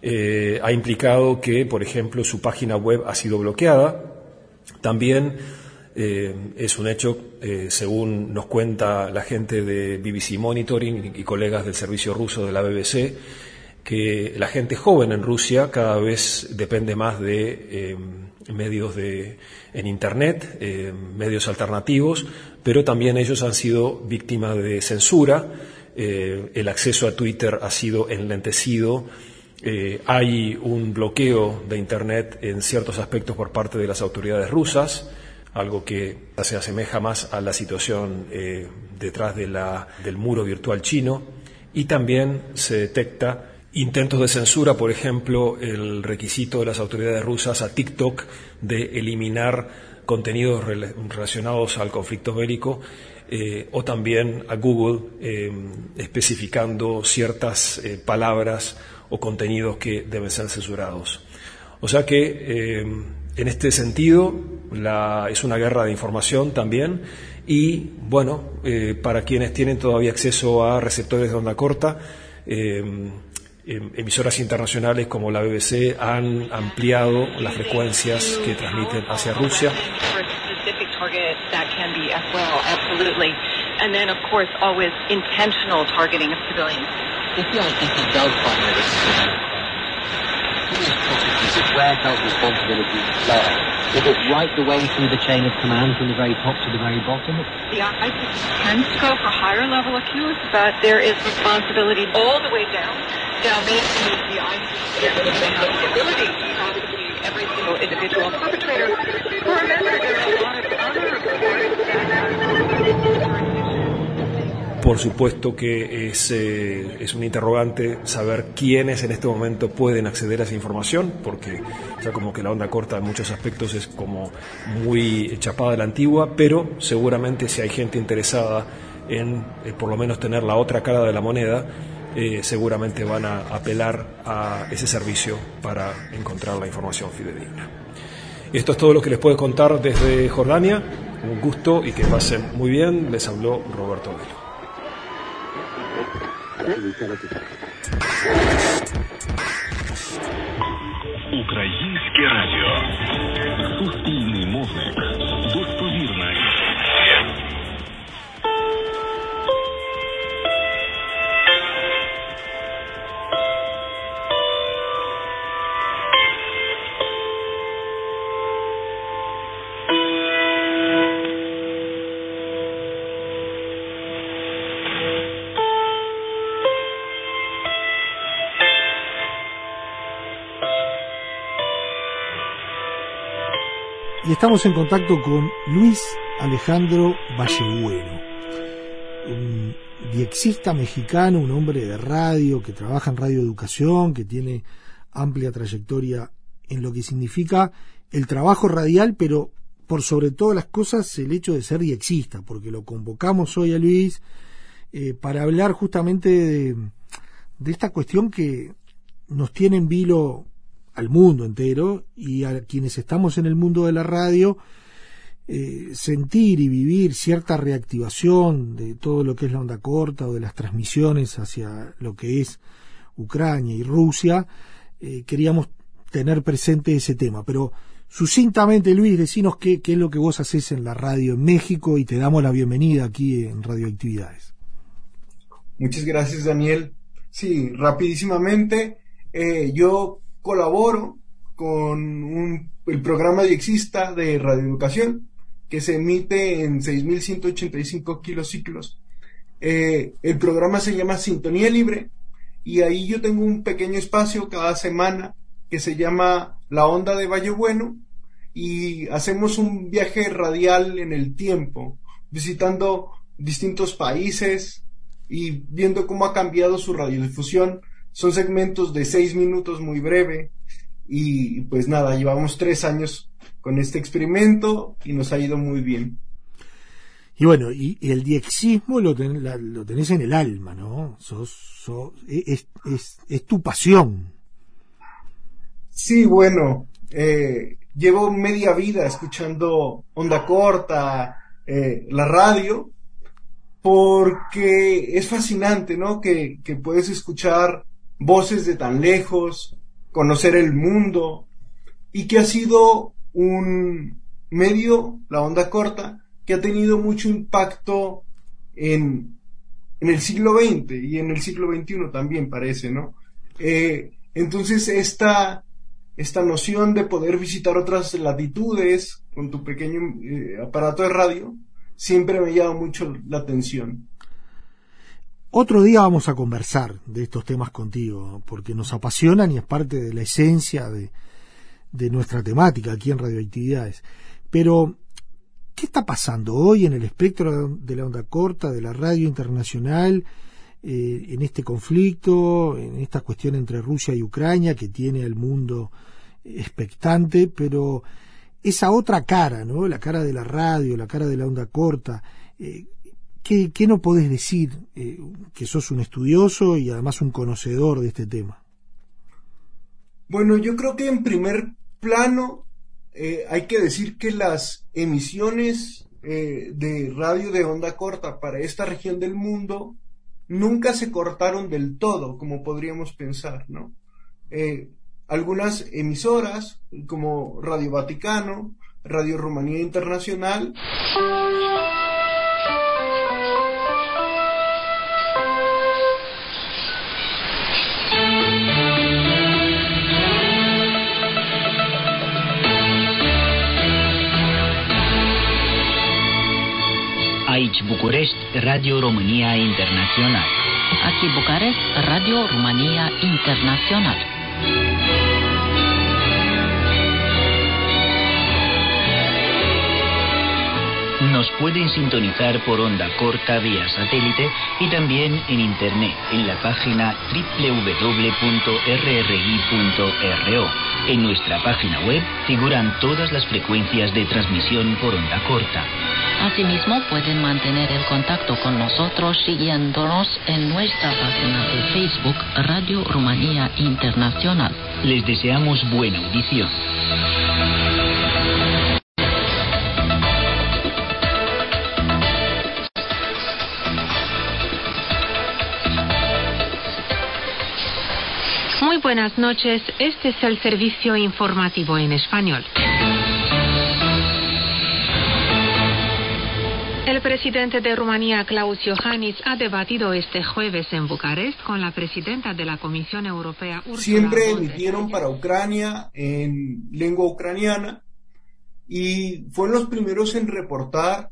[SPEAKER 28] eh, ha implicado que, por ejemplo, su página web ha sido bloqueada. También eh, es un hecho, según nos cuenta la gente de BBC Monitoring y colegas del servicio ruso de la BBC, que la gente joven en Rusia cada vez depende más de eh, medios de, en Internet, eh, medios alternativos, pero también ellos han sido víctimas de censura. eh, el acceso a Twitter ha sido enlentecido. hay un bloqueo de Internet en ciertos aspectos por parte de las autoridades rusas, algo que se asemeja más a la situación detrás de la- del muro virtual chino. Y también se detecta intentos de censura, por ejemplo, el requisito de las autoridades rusas a TikTok de eliminar contenidos rela- relacionados al conflicto bélico eh, o también a Google eh, especificando ciertas eh, palabras o contenidos que deben ser censurados. O sea que en este sentido la- es una guerra de información también y bueno, para quienes tienen todavía acceso a receptores de onda corta, emisoras internacionales como la BBC han ampliado las frecuencias que transmiten hacia Rusia.
[SPEAKER 29] Then, of
[SPEAKER 30] that where does responsibility lie? Is it right the way through the chain of command from the very top to the very bottom?
[SPEAKER 29] The ICC tends to go for higher level accused, but there is responsibility all the way down. Down basically the ICC ability to every single individual perpetrator. Or remember, there are a lot of other
[SPEAKER 28] Por supuesto que es, eh, es un interrogante saber quiénes en este momento pueden acceder a esa información, porque ya como que la onda corta en muchos aspectos es como muy chapada de la antigua, pero seguramente si hay gente interesada en eh, por lo menos tener la otra cara de la moneda, eh, seguramente van a apelar a ese servicio para encontrar la información fidedigna. Esto es todo lo que les puedo contar desde Jordania. Un gusto y que pasen muy bien. Les habló Roberto Velo.
[SPEAKER 22] Huh?
[SPEAKER 3] Y estamos en contacto con Luis Alejandro Vallebueno, un diexista mexicano, un hombre de radio que trabaja en radioeducación, que tiene amplia trayectoria en lo que significa el trabajo radial, pero por sobre todas las cosas el hecho de ser diexista, porque lo convocamos hoy a Luis eh, para hablar justamente de esta cuestión que nos tiene en vilo al mundo entero y a quienes estamos en el mundo de la radio, eh, sentir y vivir cierta reactivación de todo lo que es la onda corta o de las transmisiones hacia lo que es Ucrania y Rusia, eh, queríamos tener presente ese tema. Pero sucintamente, Luis, decinos qué, qué es lo que vos haces en la radio en México y te damos la bienvenida aquí en Radioactividades.
[SPEAKER 31] Muchas gracias, Daniel. Sí, rapidísimamente, eh, yo colaboro con un, el programa Diexista de radioeducación que se emite en 6.185 kilociclos. Eh, el programa se llama Sintonía Libre y ahí yo tengo un pequeño espacio cada semana que se llama La Onda de Valle Bueno y hacemos un viaje radial en el tiempo, visitando distintos países y viendo cómo ha cambiado su radiodifusión son segmentos de seis minutos muy breve y pues nada, llevamos tres años con este experimento y nos ha ido muy bien.
[SPEAKER 3] Y bueno, y, el diexismo lo, lo tenés en el alma, ¿no? E, es, es, es, tu pasión.
[SPEAKER 31] Sí, bueno, eh, llevo media vida escuchando onda corta, eh, la radio, porque es fascinante, ¿no? Que, que puedes escuchar voces de tan lejos, conocer el mundo, y que ha sido un medio, la onda corta, que ha tenido mucho impacto en, en el siglo XX y en el siglo XXI también parece, ¿no? Eh, entonces esta, esta noción de poder visitar otras latitudes con tu pequeño eh, aparato de radio siempre me llama mucho la atención.
[SPEAKER 3] Otro día vamos a conversar de estos temas contigo, porque nos apasionan y es parte de la esencia de, nuestra temática aquí en Radioactividades. Pero, ¿qué está pasando hoy en el espectro de la onda corta, de la radio internacional, eh, en este conflicto, en esta cuestión entre Rusia y Ucrania que tiene al mundo expectante, pero esa otra cara, ¿no? La cara de la radio, la cara de la onda corta, eh, ¿qué, ¿qué, no podés decir eh, que sos un estudioso y además un conocedor de este tema?
[SPEAKER 31] Bueno, yo creo que en primer plano eh, hay que decir que las emisiones eh, de radio de onda corta para esta región del mundo nunca se cortaron del todo, como podríamos pensar, ¿no? Algunas emisoras, como Radio Vaticano, Radio Rumanía Internacional,
[SPEAKER 32] Aici București, Radio România Internațional.
[SPEAKER 33] Aquí Bucarest, Radio România Internațional.
[SPEAKER 32] Nos pueden sintonizar por onda corta vía satélite y también en internet en la página www.rri.ro. En nuestra página web figuran todas las frecuencias de transmisión por onda corta.
[SPEAKER 33] Asimismo, pueden mantener el contacto con nosotros siguiéndonos en nuestra página de Facebook Radio Rumanía Internacional.
[SPEAKER 32] Les deseamos buena audición.
[SPEAKER 34] Buenas noches, este es el servicio informativo en español. El presidente de Rumanía, Klaus Iohannis, ha debatido este jueves en Bucarest con la presidenta de la Comisión Europea, Ursula
[SPEAKER 31] Siempre emitieron para Ucrania en lengua ucraniana y fueron los primeros en reportar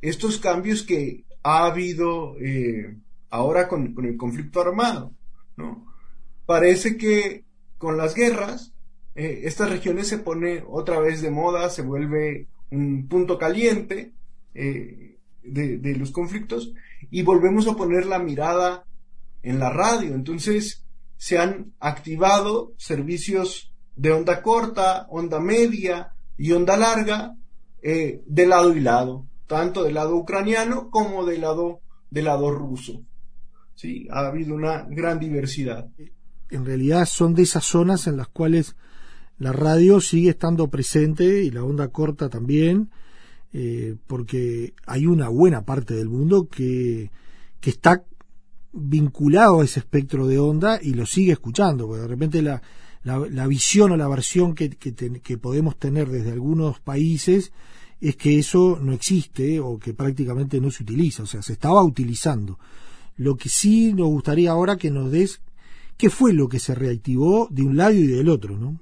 [SPEAKER 31] estos cambios que ha habido eh, ahora con, con, el conflicto armado. ¿no? Parece que con las guerras eh, estas regiones se pone otra vez de moda, se vuelve un punto caliente eh, de, los conflictos y volvemos a poner la mirada en la radio. Entonces se han activado servicios de onda corta, onda media y onda larga eh, de lado y lado, tanto del lado ucraniano como del lado, del lado ruso. Sí, ha habido una gran diversidad.
[SPEAKER 3] En realidad son de esas zonas en las cuales la radio sigue estando presente y la onda corta también, eh, porque hay una buena parte del mundo que, que está vinculado a ese espectro de onda y lo sigue escuchando, porque de repente la, la, visión o la versión que, que, podemos tener desde algunos países es que eso no existe o que prácticamente no se utiliza, o sea, se estaba utilizando. Lo que sí nos gustaría ahora que nos des qué fue lo que se reactivó de un lado y del otro, ¿no?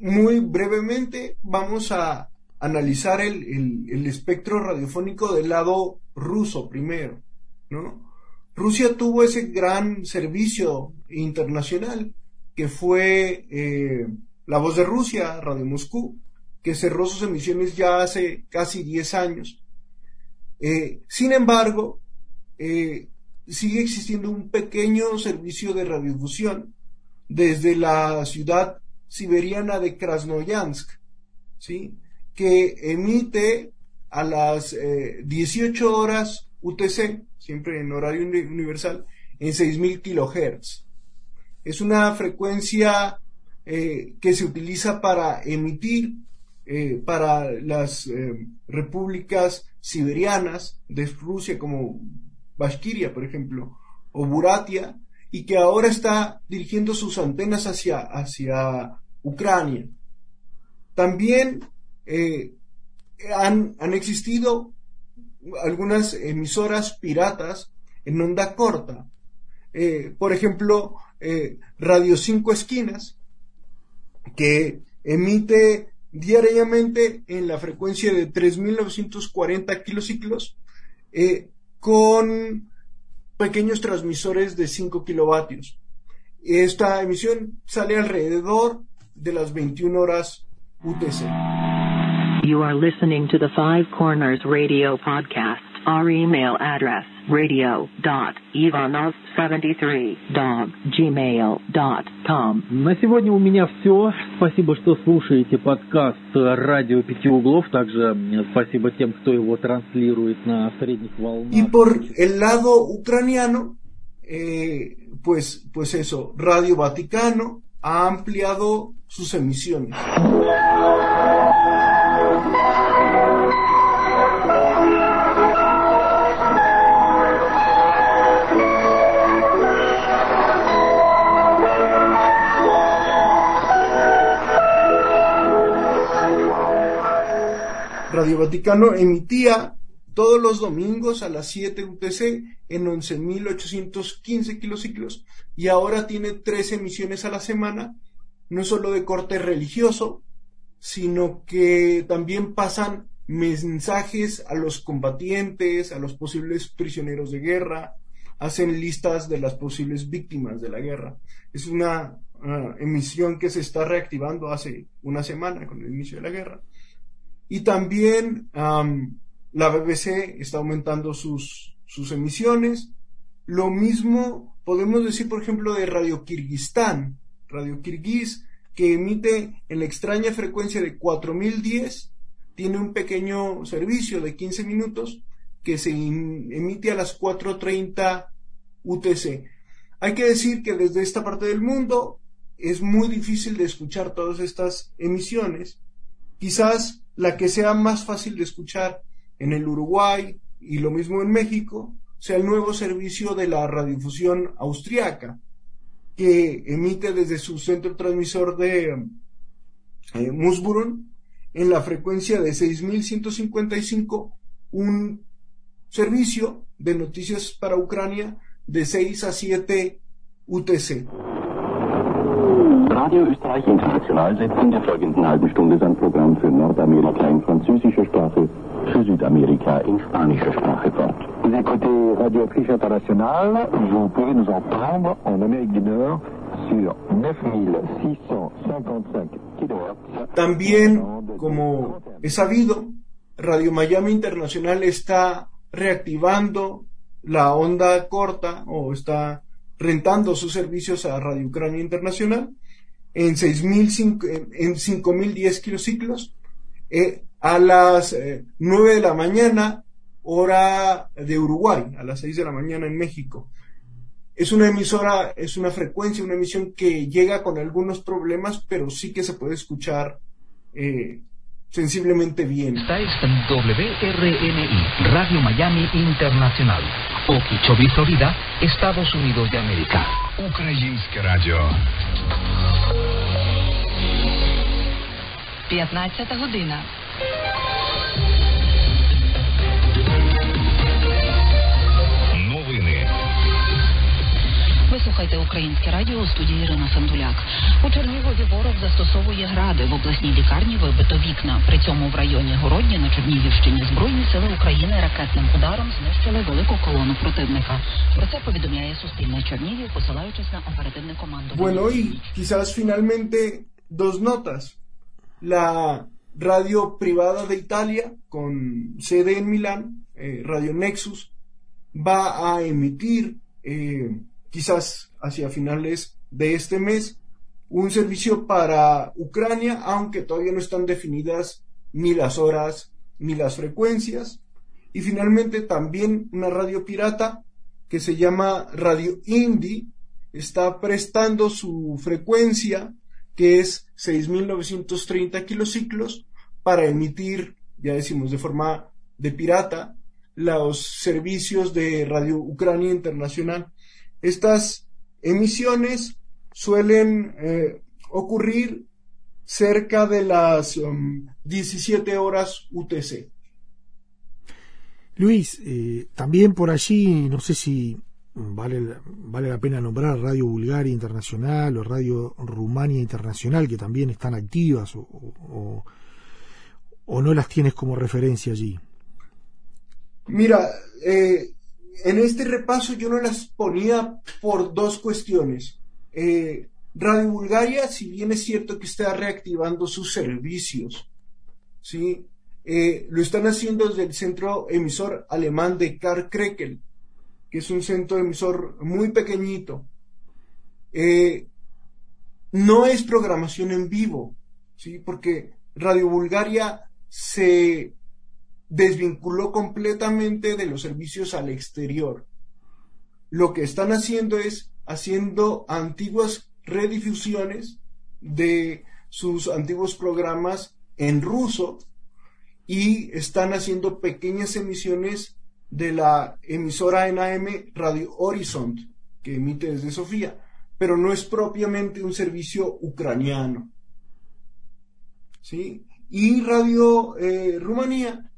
[SPEAKER 31] Muy brevemente vamos a analizar el, espectro radiofónico del lado ruso primero, ¿no? Rusia tuvo ese gran servicio internacional que fue eh, La Voz de Rusia, Radio Moscú, que cerró sus emisiones ya hace casi 10 años. Eh, sin embargo, eh, sigue existiendo un pequeño servicio de radiodifusión desde la ciudad siberiana de Krasnoyansk, ¿sí? que emite a las 18 horas UTC, siempre en horario universal, en 6.000 kilohertz. Es una frecuencia eh, que se utiliza para emitir eh, para las eh, repúblicas siberianas de Rusia como Bashkiria, por ejemplo, o Buratia, y que ahora está dirigiendo sus antenas hacia, hacia Ucrania. También han, han existido algunas emisoras piratas en onda corta. por ejemplo, eh, Radio Cinco Esquinas, que emite diariamente en la frecuencia de 3.940 kilociclos eh, con pequeños transmisores de 5 kilovatios. Esta emisión sale alrededor de las 21 horas UTC.
[SPEAKER 35] You are listening to the Five Corners Radio Podcast. Our email address radio.ivanov73.gmail.com
[SPEAKER 36] На сегодня у меня все. Спасибо, что слушаете подкаст «Радио Пяти углов». Также спасибо тем, кто его транслирует на средних волнах.
[SPEAKER 31] Y por el lado ucraniano, eh, pues, pues eso, Radio Vaticano ha ampliado sus emisiones. Radio Vaticano emitía todos los domingos a las 7 UTC en 11.815 kilociclos y ahora tiene tres emisiones a la semana, no solo de corte religioso, sino que también pasan mensajes a los combatientes, a los posibles prisioneros de guerra, hacen listas de las posibles víctimas de la guerra. Es una emisión que se está reactivando hace una semana con el inicio de la guerra. Y también la BBC está aumentando sus, sus emisiones. Lo mismo podemos decir, por ejemplo, de Radio Kirguistán, Radio Kirguís, que emite en la extraña frecuencia de 4010, tiene un pequeño servicio de 15 minutos que se emite a las 4.30 UTC. Hay que decir que desde esta parte del mundo es muy difícil de escuchar todas estas emisiones. Quizás la que sea más fácil de escuchar en el Uruguay y lo mismo en México, sea el nuevo servicio de la radiodifusión austriaca, que emite desde su centro transmisor de eh, en la frecuencia de 6155 un servicio de noticias para Ucrania de 6 a 7 UTC.
[SPEAKER 37] Radio Österreich International setzt in der folgenden halben Stunde sein Programm für Nordamerika in französischer Sprache, für Südamerika in spanischer Sprache fort. Vous écoutez Radio Autriche International, vous pouvez nous entendre en Amérique du Nord sur 9655 kHz.
[SPEAKER 31] También, como es sabido, Radio Miami Internacional está reactivando la onda corta o está rentando sus servicios a Radio Ucrania Internacional en 5.010 kilociclos eh, a las eh, 9 de la mañana, hora de Uruguay, a las 6 de la mañana en México. Es una emisora, es una frecuencia, una emisión que llega con algunos problemas, pero sí que se puede escuchar eh, sensiblemente bien.
[SPEAKER 38] Esta es WRMI, Radio Miami Internacional, Okeechobee, Florida, Estados Unidos de América.
[SPEAKER 39] Ukrainsk Radio.
[SPEAKER 40] 15 година.
[SPEAKER 39] Новини.
[SPEAKER 33] Ви слухаєте українське радіо у студії Ірина Сандуляк. У Чернігові ворог застосовує гради в обласній лікарні вибито вікна. При цьому в районі Городні на Чернігівщині збройні сили України ракетним ударом знищили велику колону противника. Про це повідомляє Суспільне Чернігів, посилаючись на оперативне командування.
[SPEAKER 31] Bueno, y quizás finalmente dos notas. La radio privada de Italia, con sede en Milán, eh, Radio Nexus, va a emitir, eh, quizás hacia finales de este mes, un servicio para Ucrania, aunque todavía no están definidas ni las horas ni las frecuencias. Y finalmente también una radio pirata que se llama Radio Indie, está prestando su frecuencia que es 6.930 kilociclos, para emitir, ya decimos de forma de pirata, los servicios de Radio Ucrania Internacional. Estas emisiones suelen eh, ocurrir cerca de las um, 17 horas UTC.
[SPEAKER 3] Luis, eh, también por allí, no sé si vale, vale la pena nombrar Radio Bulgaria Internacional o Radio Rumania Internacional, que también están activas o, o- no las tienes como referencia allí.
[SPEAKER 31] Mira, eh, en este repaso yo no las ponía por dos cuestiones. Eh, Radio Bulgaria, si bien es cierto que está reactivando sus servicios, ¿sí? Eh, lo están haciendo desde el centro emisor alemán de Karl-Krekel, que es un centro emisor muy pequeñito. Eh, no es programación en vivo, ¿sí? Porque Radio Bulgaria se desvinculó completamente de los servicios al exterior. Lo que están haciendo es haciendo antiguas redifusiones de sus antiguos programas en ruso y están haciendo pequeñas emisiones de la emisora en AM Radio Horizont, que emite desde Sofía, pero no es propiamente un servicio ucraniano. ¿Sí? Y Radio eh, Rumanía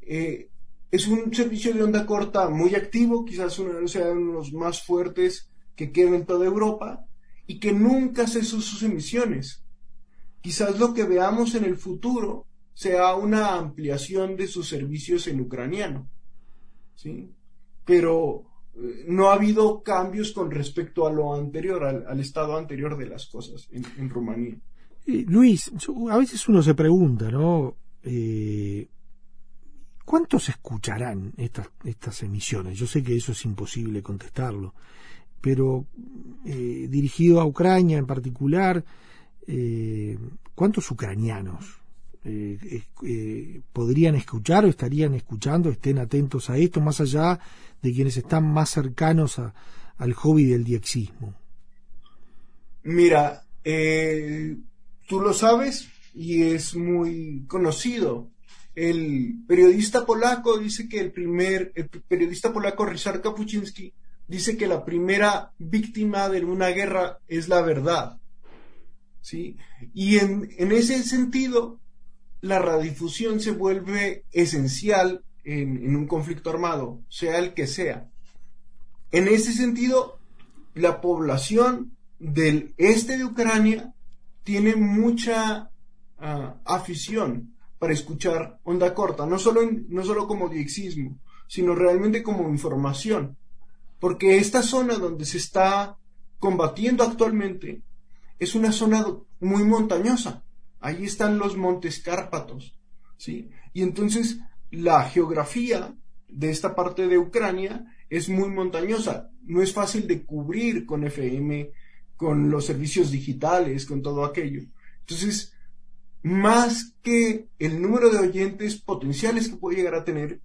[SPEAKER 31] eh, es un servicio de onda corta muy activo, quizás uno uno de los más fuertes que queda en toda Europa y que nunca cesó sus emisiones. Quizás lo que veamos en el futuro sea una ampliación de sus servicios en ucraniano. ¿Sí? Pero eh, no ha habido cambios con respecto a lo anterior, al, estado anterior de las cosas en, Rumanía.
[SPEAKER 3] Eh, Luis, a veces uno se pregunta, ¿no? Eh, ¿Cuántos escucharán estas, emisiones? Yo sé que eso es imposible contestarlo, pero dirigido a Ucrania en particular, ¿cuántos ucranianos eh, eh, podrían escuchar o estarían escuchando, estén atentos a esto, más allá de quienes están más cercanos al hobby del diexismo?
[SPEAKER 31] Mira, eh, tú lo sabes y es muy conocido. El periodista polaco dice que el primer, el periodista polaco Ryszard Kapuczynski dice que la primera víctima de una guerra es la verdad. ¿Sí? Y en, en ese sentido, la radiodifusión se vuelve esencial en, un conflicto armado, sea el que sea. En ese sentido, la población del este de Ucrania tiene mucha ah, afición para escuchar onda corta, no solo, en- no solo como diexismo, sino realmente como información. Porque esta zona donde se está combatiendo actualmente es una zona muy montañosa. Ahí están los montes Cárpatos, ¿sí? Y entonces la geografía de esta parte de Ucrania es muy montañosa. No es fácil de cubrir con FM, con los servicios digitales, con todo aquello. Entonces, más que el número de oyentes potenciales que puede llegar a tener,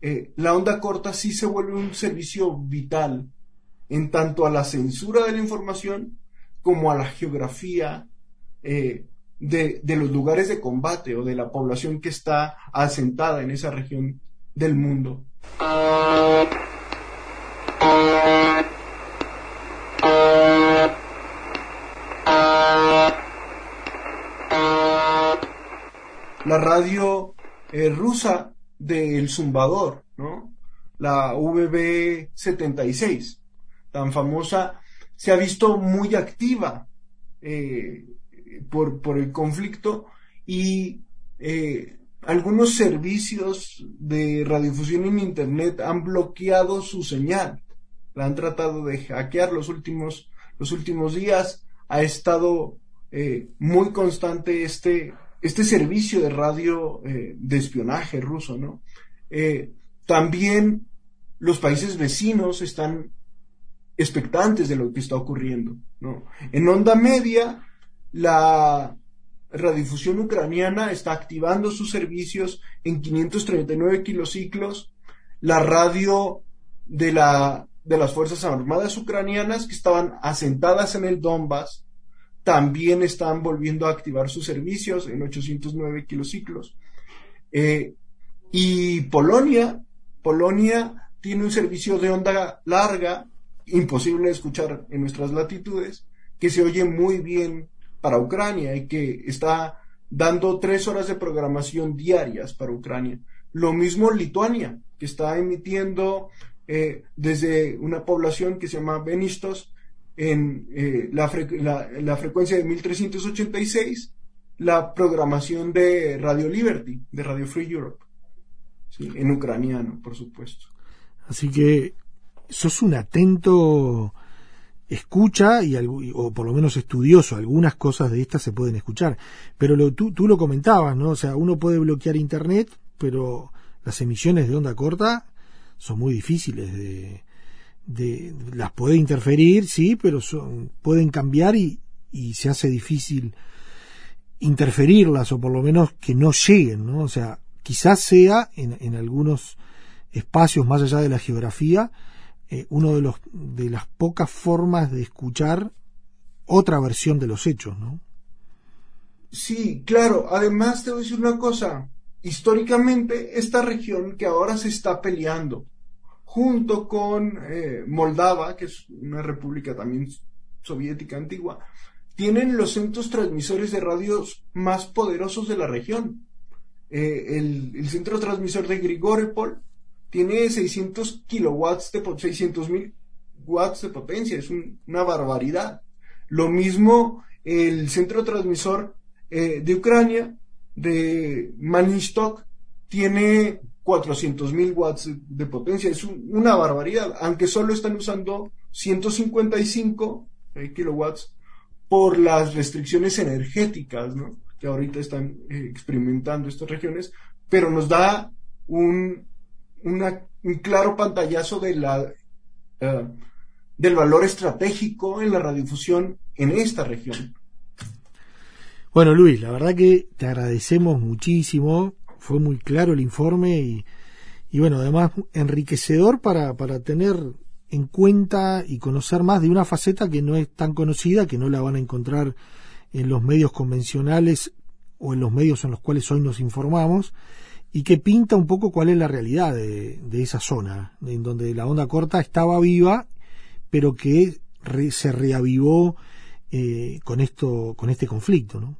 [SPEAKER 31] eh, la onda corta sí se vuelve un servicio vital en tanto a la censura de la información como a la geografía eh, de, de, los lugares de combate o de la población que está asentada en esa región del mundo. La radio eh, rusa del Zumbador, ¿no? La VB76, tan famosa, se ha visto muy activa eh, por, el conflicto y eh, algunos servicios de radiodifusión en Internet han bloqueado su señal. La han tratado de hackear los últimos, los últimos días. Ha estado eh, muy constante este, este servicio de radio eh, de espionaje ruso, ¿no? También los países vecinos están expectantes de lo que está ocurriendo, ¿no? En onda media, la radiodifusión ucraniana está activando sus servicios en 539 kilociclos. La radio de, la, de las Fuerzas Armadas ucranianas que estaban asentadas en el Donbass también están volviendo a activar sus servicios en 809 kilociclos. Eh, y Polonia, Polonia tiene un servicio de onda larga, imposible de escuchar en nuestras latitudes, que se oye muy bien para Ucrania y que está dando tres horas de programación diarias para Ucrania. Lo mismo Lituania, que está emitiendo eh, desde una población que se llama Benistos en eh, la, la, frecuencia de 1386 la programación de Radio Liberty, de Radio Free Europe, en ucraniano, por supuesto.
[SPEAKER 3] Así que sos un atento escucha y o por lo menos estudioso, algunas cosas de estas se pueden escuchar. Pero lo, tú, tú lo comentabas, ¿no? O sea, uno puede bloquear Internet, pero las emisiones de onda corta son muy difíciles de, de las puede interferir, sí, pero son, pueden cambiar y, y se hace difícil interferirlas o por lo menos que no lleguen, ¿no? O sea, quizás sea en, en algunos espacios más allá de la geografía eh, uno de los de las pocas formas de escuchar otra versión de los hechos, ¿no?
[SPEAKER 31] Sí, claro. Además, te voy a decir una cosa. Históricamente, esta región que ahora se está peleando, junto con eh, Moldava, que es una república también soviética antigua, tienen los centros transmisores de radios más poderosos de la región. Eh, el, el, centro transmisor de Grigoripol tiene 600 kilowatts de 600 mil watts de potencia, es una barbaridad. Lo mismo el centro transmisor eh, de Ucrania, de Manistok, tiene 400 mil watts de, potencia, es una barbaridad, aunque solo están usando 155 eh, kilowatts por las restricciones energéticas, que ahorita están eh, experimentando estas regiones, pero nos da un, un claro pantallazo de la, eh, del valor estratégico en la radiodifusión en esta región.
[SPEAKER 3] Bueno, Luis, la verdad que te agradecemos muchísimo. Fue muy claro el informe y, y bueno, además enriquecedor para, para tener en cuenta y conocer más de una faceta que no es tan conocida, que no la van a encontrar en los medios convencionales o en los medios en los cuales hoy nos informamos y que pinta un poco cuál es la realidad de, esa zona, en donde la onda corta estaba viva, pero que se reavivó eh, con esto, con este conflicto, ¿no?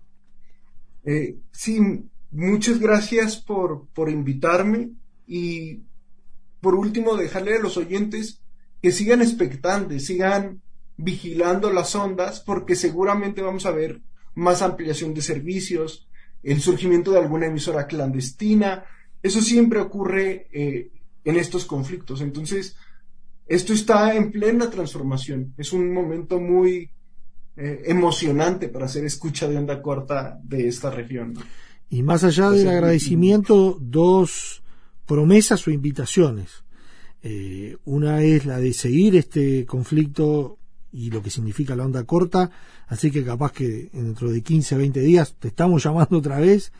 [SPEAKER 31] Eh, sí, muchas gracias por, por invitarme y por último dejarle a los oyentes que sigan expectantes, sigan vigilando las ondas porque seguramente vamos a ver más ampliación de servicios, el surgimiento de alguna emisora clandestina. Eso siempre ocurre eh, en estos conflictos. Entonces, esto está en plena transformación. Es un momento muy eh, emocionante para hacer escucha de onda corta de esta región.
[SPEAKER 3] Y más allá del agradecimiento, dos promesas o invitaciones. Eh, una es la de seguir este conflicto y lo que significa la onda corta, así que capaz que dentro de 15, 20 días te estamos llamando otra vez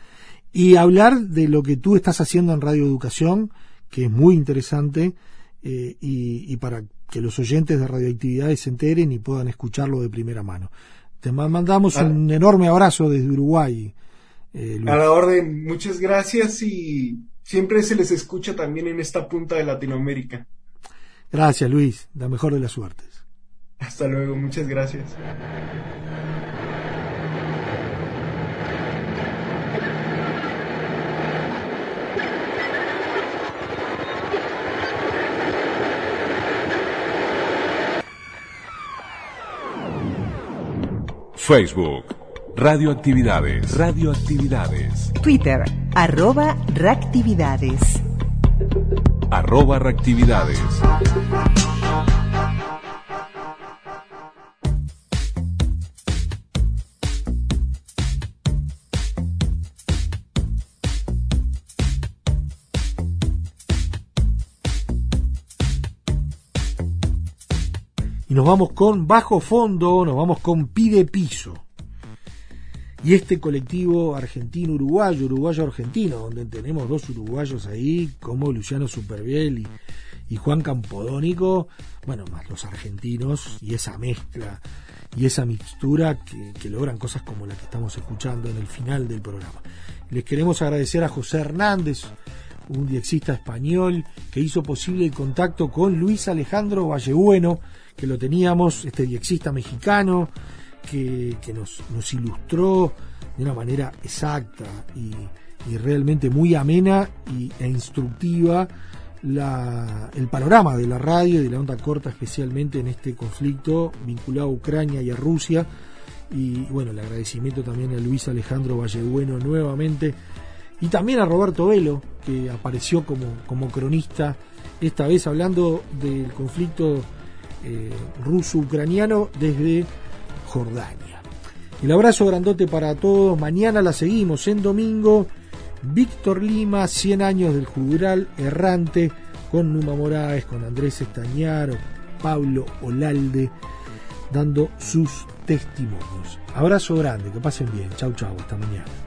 [SPEAKER 3] y hablar de lo que tú estás haciendo en Radio Educación, que es muy interesante, eh, y, para que los oyentes de radioactividades se enteren y puedan escucharlo de primera mano. Te mandamos ah. un enorme abrazo desde Uruguay.
[SPEAKER 31] Eh, a la orden, muchas gracias y siempre se les escucha también en esta punta de Latinoamérica.
[SPEAKER 3] Gracias Luis, la mejor de las suertes.
[SPEAKER 31] Hasta luego, muchas gracias.
[SPEAKER 27] Facebook, Radioactividades. Radioactividades.
[SPEAKER 26] Twitter, arroba reactividades.
[SPEAKER 27] Arroba reactividades.
[SPEAKER 3] Nos vamos con Bajo Fondo, nos vamos con Pide Piso. Y este colectivo argentino-uruguayo, uruguayo-argentino, donde tenemos dos uruguayos ahí, como Luciano Superviel y, Juan Campodónico, bueno, más los argentinos y esa mezcla y esa mixtura que, que logran cosas como la que estamos escuchando en el final del programa. Les queremos agradecer a José Hernández, un diexista español que hizo posible el contacto con Luis Alejandro Vallebueno, que lo teníamos, este diexista mexicano, que, nos, nos, ilustró de una manera exacta y, realmente muy amena y, e instructiva el panorama de la radio y de la onda corta, especialmente en este conflicto vinculado a Ucrania y a Rusia. Y bueno, el agradecimiento también a Luis Alejandro Vallebueno nuevamente. Y también a Roberto Velo, que apareció como, como cronista, esta vez hablando del conflicto eh, ruso-ucraniano desde Jordania. El abrazo grandote para todos. Mañana la seguimos en domingo. Víctor Lima, 100 años del Jugural Errante, con Numa Moraes, con Andrés Estañaro, Pablo Olalde, dando sus testimonios. Abrazo grande, que pasen bien. Chau, chau, hasta mañana.